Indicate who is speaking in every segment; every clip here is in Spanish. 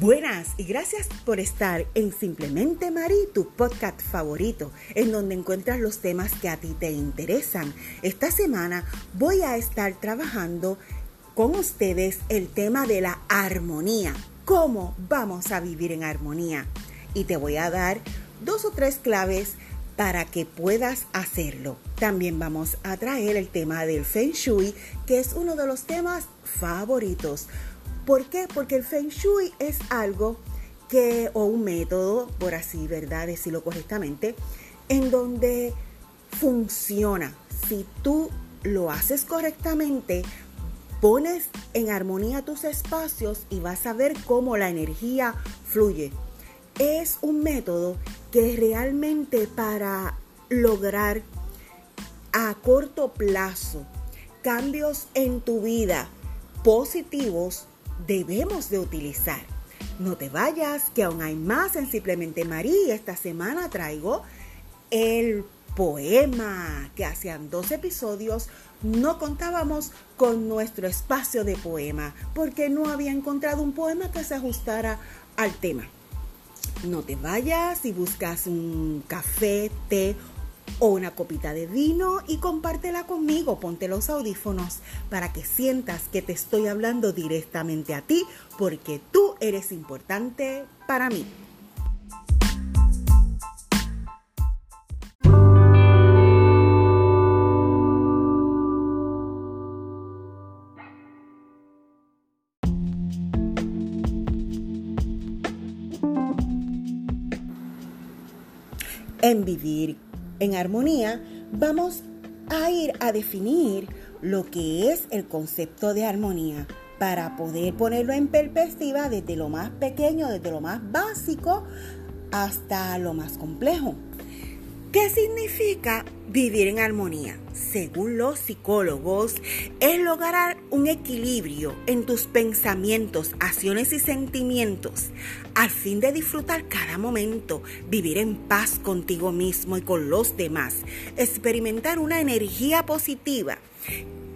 Speaker 1: Buenas y gracias por estar en Simplemente Mari, tu podcast favorito, en donde encuentras los temas que a ti te interesan. Esta semana voy a estar trabajando con ustedes el tema de la armonía. ¿Cómo vamos a vivir en armonía? Y te voy a dar dos o tres claves para que puedas hacerlo. También vamos a traer el tema del Feng Shui, que es uno de los temas favoritos ¿Por qué? Porque el Feng Shui es algo que, o un método, por así. Decirlo correctamente, en donde funciona. Si tú lo haces correctamente, pones en armonía tus espacios y vas a ver cómo la energía fluye. Es un método que realmente para lograr a corto plazo cambios en tu vida positivos debemos de utilizar. No te vayas, que aún hay más en Simplemente María. Esta semana traigo el poema, que hacían dos episodios no contábamos con nuestro espacio de poema, porque no había encontrado un poema que se ajustara al tema. No te vayas y buscas un café, té o una copita de vino y compártela conmigo. Ponte los audífonos para que sientas que te estoy hablando directamente a ti porque tú eres importante para mí. En vivir en armonía, vamos a ir a definir lo que es el concepto de armonía para poder ponerlo en perspectiva desde lo más pequeño, desde lo más básico hasta lo más complejo. ¿Qué significa vivir en armonía? Según los psicólogos, es lograr un equilibrio en tus pensamientos, acciones y sentimientos, al fin de disfrutar cada momento, vivir en paz contigo mismo y con los demás, experimentar una energía positiva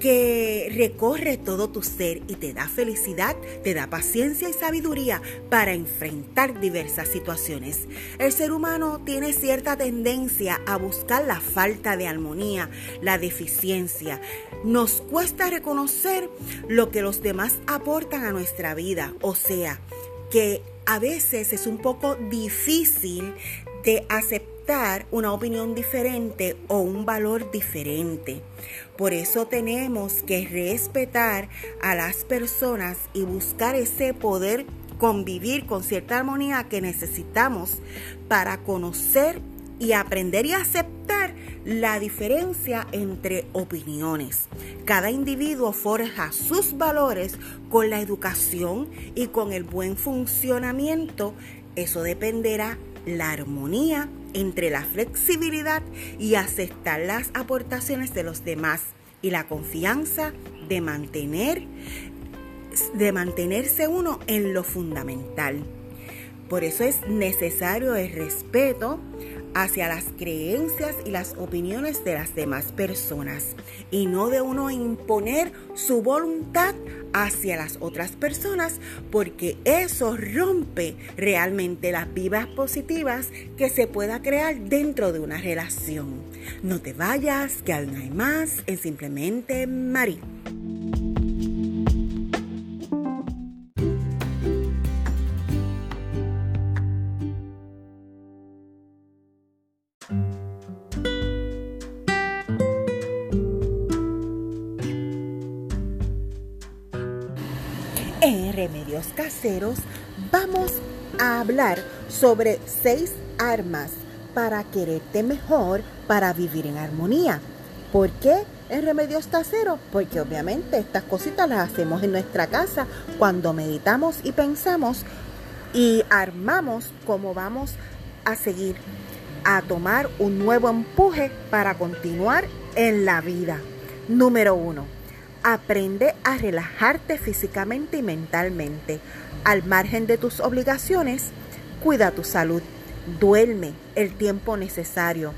Speaker 1: que recorre todo tu ser y te da felicidad, te da paciencia y sabiduría para enfrentar diversas situaciones. El ser humano tiene cierta tendencia a buscar la falta de armonía, la deficiencia. Nos cuesta reconocer lo que los demás aportan a nuestra vida, o sea, que a veces es un poco difícil de aceptar una opinión diferente o un valor diferente. Por eso tenemos que respetar a las personas y buscar ese poder convivir con cierta armonía que necesitamos para conocer y aprender y aceptar la diferencia entre opiniones. Cada individuo forja sus valores con la educación y con el buen funcionamiento. Eso dependerá la armonía entre la flexibilidad y aceptar las aportaciones de los demás y la confianza de mantener de mantenerse uno en lo fundamental. Por eso es necesario el respeto hacia las creencias y las opiniones de las demás personas y no de uno imponer su voluntad hacia las otras personas porque eso rompe realmente las vivas positivas que se pueda crear dentro de una relación. No te vayas, que aún hay más en Simplemente María. Remedios Caseros vamos a hablar sobre seis armas para quererte mejor, para vivir en armonía. ¿Por qué en Remedios Caseros? Porque obviamente estas cositas las hacemos en nuestra casa cuando meditamos y pensamos y armamos cómo vamos a seguir a tomar un nuevo empuje para continuar en la vida. Número uno Aprende a relajarte físicamente y mentalmente. Al margen de tus obligaciones, cuida tu salud. Duerme el tiempo necesario.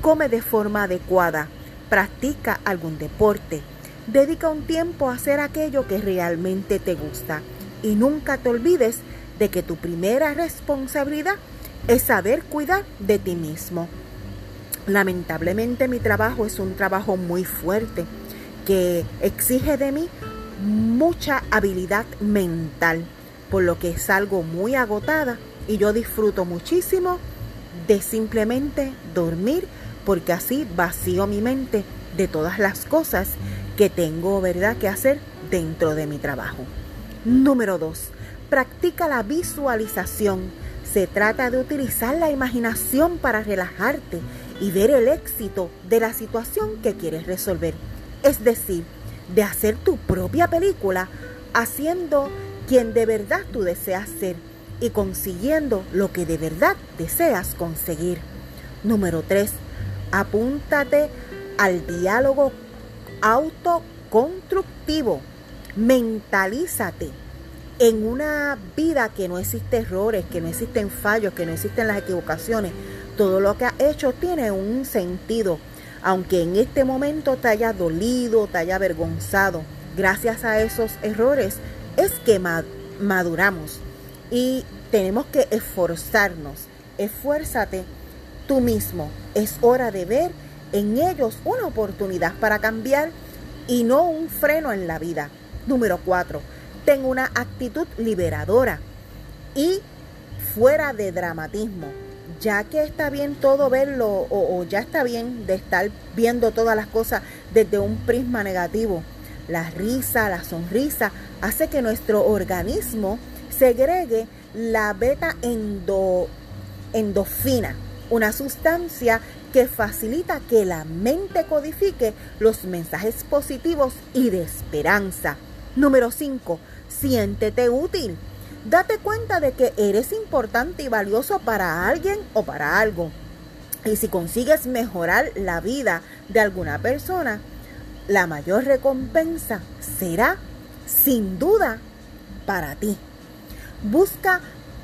Speaker 1: Come de forma adecuada. Practica algún deporte. Dedica un tiempo a hacer aquello que realmente te gusta. Y nunca te olvides de que tu primera responsabilidad es saber cuidar de ti mismo. Lamentablemente mi trabajo es un trabajo muy fuerte que exige de mí mucha habilidad mental, por lo que salgo muy agotada y yo disfruto muchísimo de simplemente dormir porque así vacío mi mente de todas las cosas que tengo, ¿verdad?, que hacer dentro de mi trabajo. Número 2. Practica la visualización. Se trata de utilizar la imaginación para relajarte y ver el éxito de la situación que quieres resolver. Es decir, de hacer tu propia película haciendo quien de verdad tú deseas ser y consiguiendo lo que de verdad deseas conseguir. Número 3. Apúntate al diálogo autoconstructivo. Mentalízate en una vida que no existe errores, que no existen fallos, que no existen las equivocaciones. Todo lo que has hecho tiene un sentido, aunque en este momento te haya dolido, te haya avergonzado. Gracias a esos errores es que maduramos y tenemos que esforzarnos. Esfuérzate tú mismo. Es hora de ver en ellos una oportunidad para cambiar y no un freno en la vida. Número cuatro, ten una actitud liberadora y fuera de dramatismo. Ya que está bien todo verlo o, ya está bien de estar viendo todas las cosas desde un prisma negativo. La risa, la sonrisa hace que nuestro organismo segregue la beta endo, endorfina, una sustancia que facilita que la mente codifique los mensajes positivos y de esperanza. Número 5. Siéntete útil. Date cuenta de que eres importante y valioso para alguien o para algo. Y si consigues mejorar la vida de alguna persona, la mayor recompensa será, sin duda, para ti. Busca,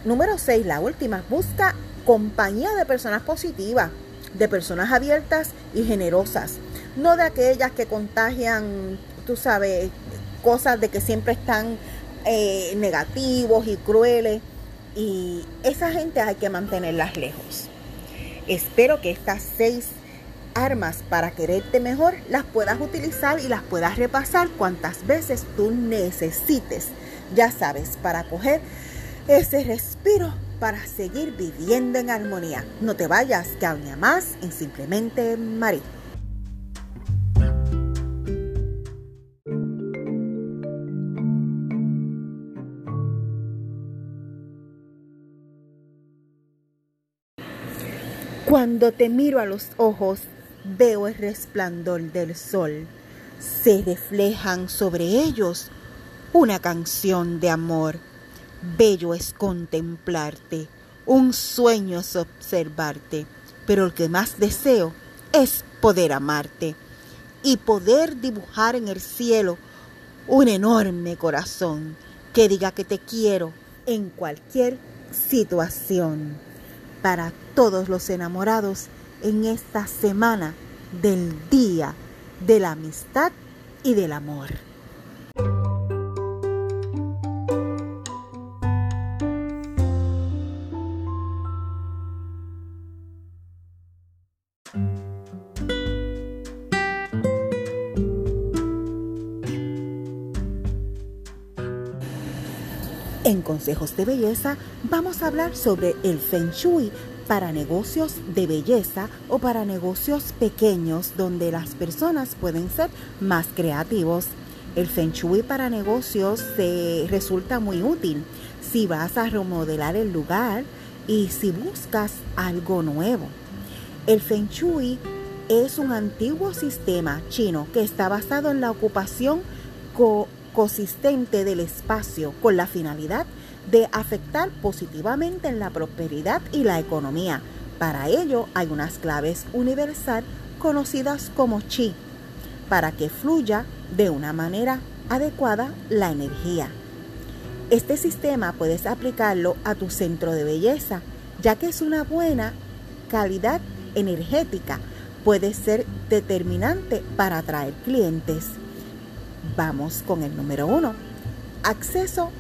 Speaker 1: número 6, la última, busca compañía de personas positivas, de personas abiertas y generosas, no de aquellas que contagian, tú sabes, cosas de que siempre están eh, negativos y crueles. Y esa gente hay que mantenerlas lejos. Espero que estas seis armas para quererte mejor las puedas utilizar y las puedas repasar cuantas veces tú necesites. Ya sabes, para coger ese respiro para seguir viviendo en armonía. No te vayas, que más en Simplemente María. Cuando te miro a los ojos, veo el resplandor del sol. Se reflejan sobre ellos una canción de amor Bello es contemplarte, un sueño es observarte, pero el que más deseo es poder amarte y poder dibujar en el cielo un enorme corazón que diga que te quiero en cualquier situación. Para todos los enamorados en esta semana del Día de la Amistad y del Amor. De Belleza vamos a hablar sobre el Feng Shui para negocios de belleza o para negocios pequeños donde las personas pueden ser más creativos. El Feng Shui para negocios se resulta muy útil si vas a remodelar el lugar y si buscas algo nuevo. El Feng Shui es un antiguo sistema chino que está basado en la ocupación consistente del espacio con la finalidad de afectar positivamente en la prosperidad y la economía. Para ello hay unas claves universal conocidas como chi, para que fluya de una manera adecuada la energía. Este sistema puedes aplicarlo a tu centro de belleza, ya que es una buena calidad energética, puede ser determinante para atraer clientes. Vamos con el número uno. Acceso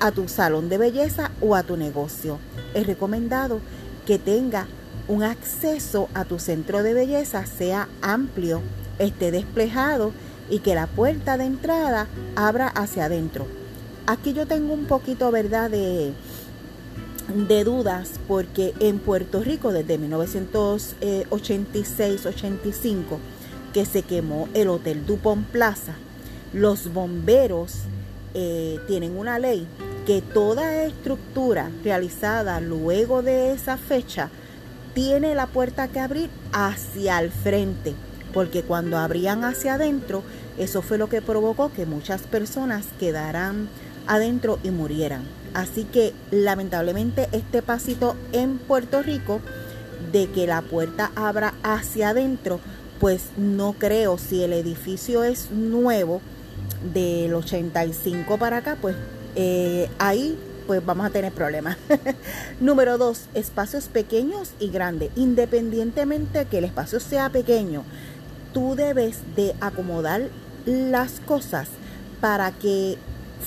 Speaker 1: a tu salón de belleza o a tu negocio. Es recomendado que tenga un acceso a tu centro de belleza sea amplio, esté desplegado y que la puerta de entrada abra hacia adentro. Aquí yo tengo un poquito, ¿verdad?, de, de dudas porque en Puerto Rico desde 1986-85 que se quemó el Hotel Dupont Plaza, los bomberos eh, tienen una ley que toda estructura realizada luego de esa fecha tiene la puerta que abrir hacia el frente, porque cuando abrían hacia adentro, eso fue lo que provocó que muchas personas quedaran adentro y murieran. Así que lamentablemente este pasito en Puerto Rico de que la puerta abra hacia adentro, pues no creo si el edificio es nuevo del 85 para acá, pues eh, ahí pues vamos a tener problemas. Número dos, espacios pequeños y grandes. Independientemente que el espacio sea pequeño, tú debes de acomodar las cosas para que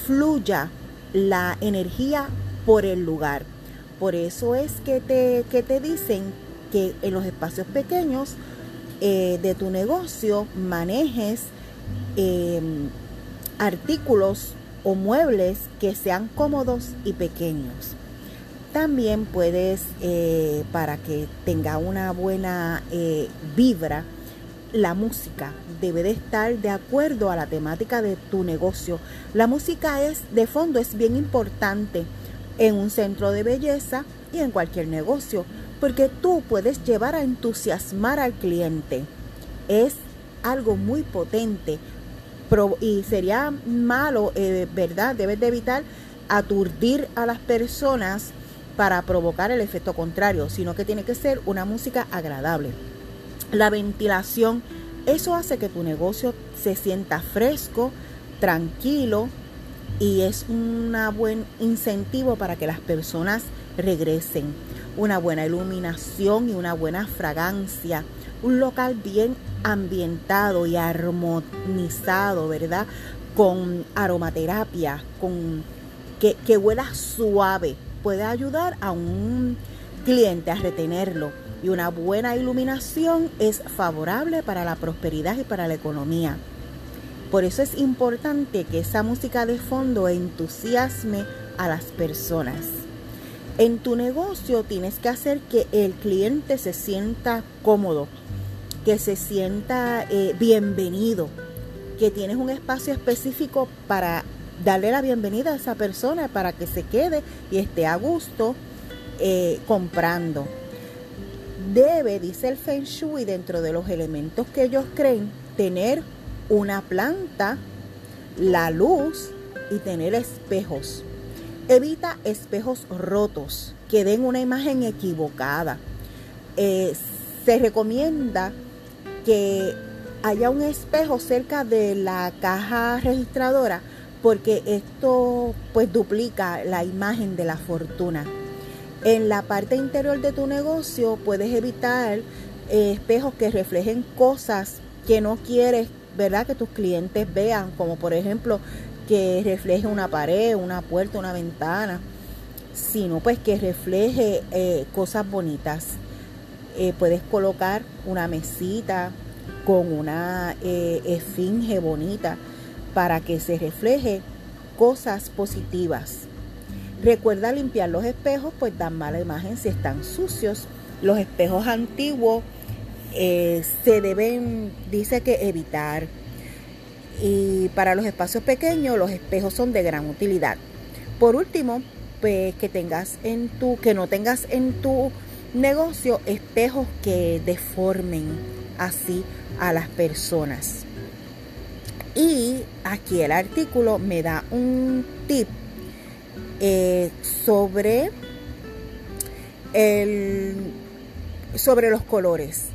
Speaker 1: fluya la energía por el lugar. Por eso es que te, que te dicen que en los espacios pequeños eh, de tu negocio manejes em, artículos o muebles que sean cómodos y pequeños. También puedes, eh, para que tenga una buena eh, vibra, la música debe de estar de acuerdo a la temática de tu negocio. La música es de fondo es bien importante en un centro de belleza y en cualquier negocio, porque tú puedes llevar a entusiasmar al cliente. Es algo muy potente y sería malo, eh, ¿verdad? Debes de evitar aturdir a las personas para provocar el efecto contrario, sino que tiene que ser una música agradable. La ventilación, eso hace que tu negocio se sienta fresco, tranquilo y es un buen incentivo para que las personas regresen. Una buena iluminación y una buena fragancia un local bien ambientado y armonizado, ¿verdad? Con aromaterapia, con que, que huela suave, puede ayudar a un cliente a retenerlo. Y una buena iluminación es favorable para la prosperidad y para la economía. Por eso es importante que esa música de fondo entusiasme a las personas. En tu negocio tienes que hacer que el cliente se sienta cómodo, que se sienta eh, bienvenido, que tienes un espacio específico para darle la bienvenida a esa persona para que se quede y esté a gusto eh, comprando. Debe, dice el Feng Shui, dentro de los elementos que ellos creen, tener una planta, la luz y tener espejos. Evita espejos rotos que den una imagen equivocada. Eh, se recomienda que haya un espejo cerca de la caja registradora porque esto pues duplica la imagen de la fortuna. En la parte interior de tu negocio puedes evitar eh, espejos que reflejen cosas que no quieres, ¿verdad? Que tus clientes vean, como por ejemplo que refleje una pared, una puerta, una ventana, sino pues que refleje eh, cosas bonitas. Eh, puedes colocar una mesita con una eh, esfinge bonita para que se refleje cosas positivas. Recuerda limpiar los espejos, pues dan mala imagen si están sucios. Los espejos antiguos eh, se deben, dice que evitar. Y para los espacios pequeños, los espejos son de gran utilidad. Por último, pues que tengas en tu, que no tengas en tu negocio espejos que deformen así a las personas. Y aquí el artículo me da un tip eh, sobre, el, sobre los colores.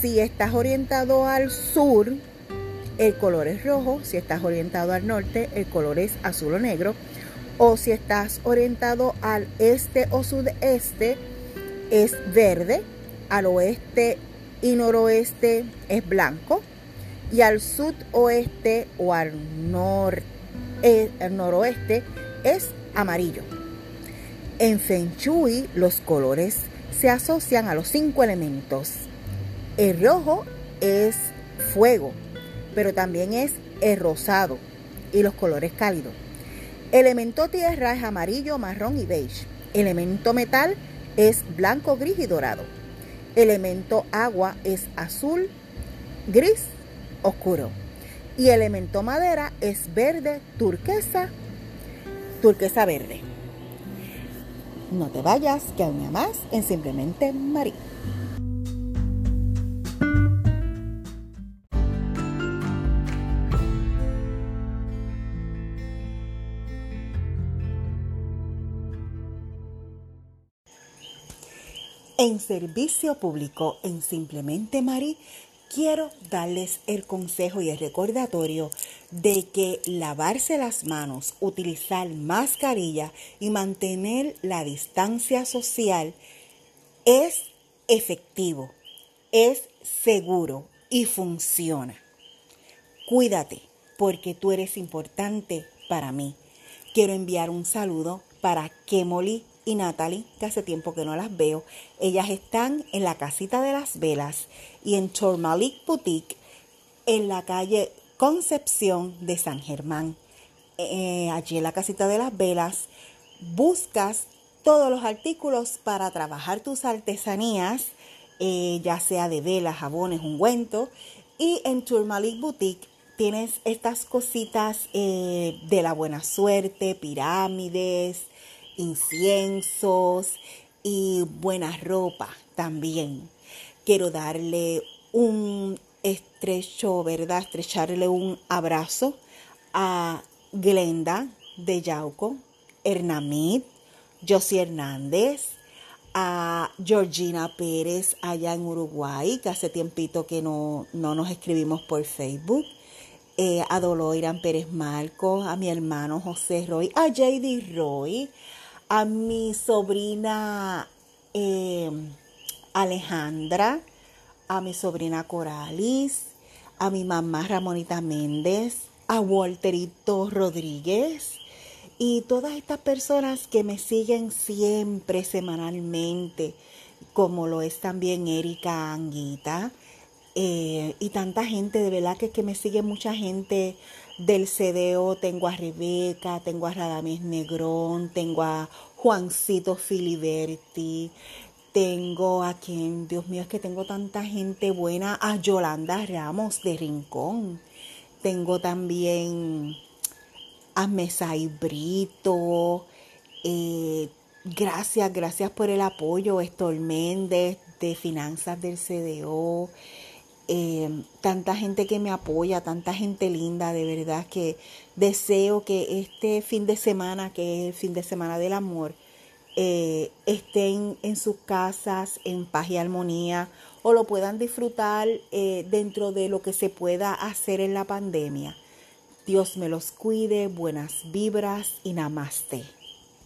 Speaker 1: Si estás orientado al sur, el color es rojo. Si estás orientado al norte, el color es azul o negro. O si estás orientado al este o sudeste, es verde, al oeste y noroeste es blanco y al sudoeste o al, nor, eh, noroeste es amarillo. En Feng Shui los colores se asocian a los cinco elementos. El rojo es fuego, pero también es el rosado y los colores cálidos. Elemento tierra es amarillo, marrón y beige. Elemento metal es blanco, gris y dorado. Elemento agua es azul, gris, oscuro. Y elemento madera es verde, turquesa, turquesa verde. No te vayas, que aún más en Simplemente María. En servicio público en Simplemente Marí, quiero darles el consejo y el recordatorio de que lavarse las manos, utilizar mascarilla y mantener la distancia social es efectivo, es seguro y funciona. Cuídate porque tú eres importante para mí. Quiero enviar un saludo para Kemoli y Natalie, que hace tiempo que no las veo. Ellas están en la casita de las velas y en Tormalik Boutique, en la calle Concepción de San Germán. Eh, allí en la casita de las velas buscas todos los artículos para trabajar tus artesanías, eh, ya sea de velas, jabones, ungüento. Y en Turmalik Boutique tienes estas cositas eh, de la buena suerte, pirámides, inciensos y buena ropa también. Quiero darle un estrecho, ¿verdad? Estrecharle un abrazo a Glenda de Yauco, Hernamid, Josie Hernández, a Georgina Pérez allá en Uruguay, que hace tiempito que no, no nos escribimos por Facebook, eh, a Doloiran Pérez Marcos, a mi hermano José Roy, a JD Roy, a mi sobrina eh, Alejandra, a mi sobrina Coralis, a mi mamá Ramonita Méndez, a Walterito Rodríguez y todas estas personas que me siguen siempre semanalmente, como lo es también Erika Anguita. Eh, y tanta gente, de verdad que, que me sigue mucha gente del CDO tengo a Rebeca, tengo a Radames Negrón, tengo a Juancito Filiberti, tengo a quien, Dios mío, es que tengo tanta gente buena, a Yolanda Ramos de Rincón, tengo también a Mesai Brito, eh, gracias, gracias por el apoyo, Estor Méndez de Finanzas del CDO. Eh, tanta gente que me apoya, tanta gente linda, de verdad que deseo que este fin de semana, que es el fin de semana del amor, eh, estén en sus casas en paz y armonía o lo puedan disfrutar eh, dentro de lo que se pueda hacer en la pandemia. Dios me los cuide, buenas vibras y namaste.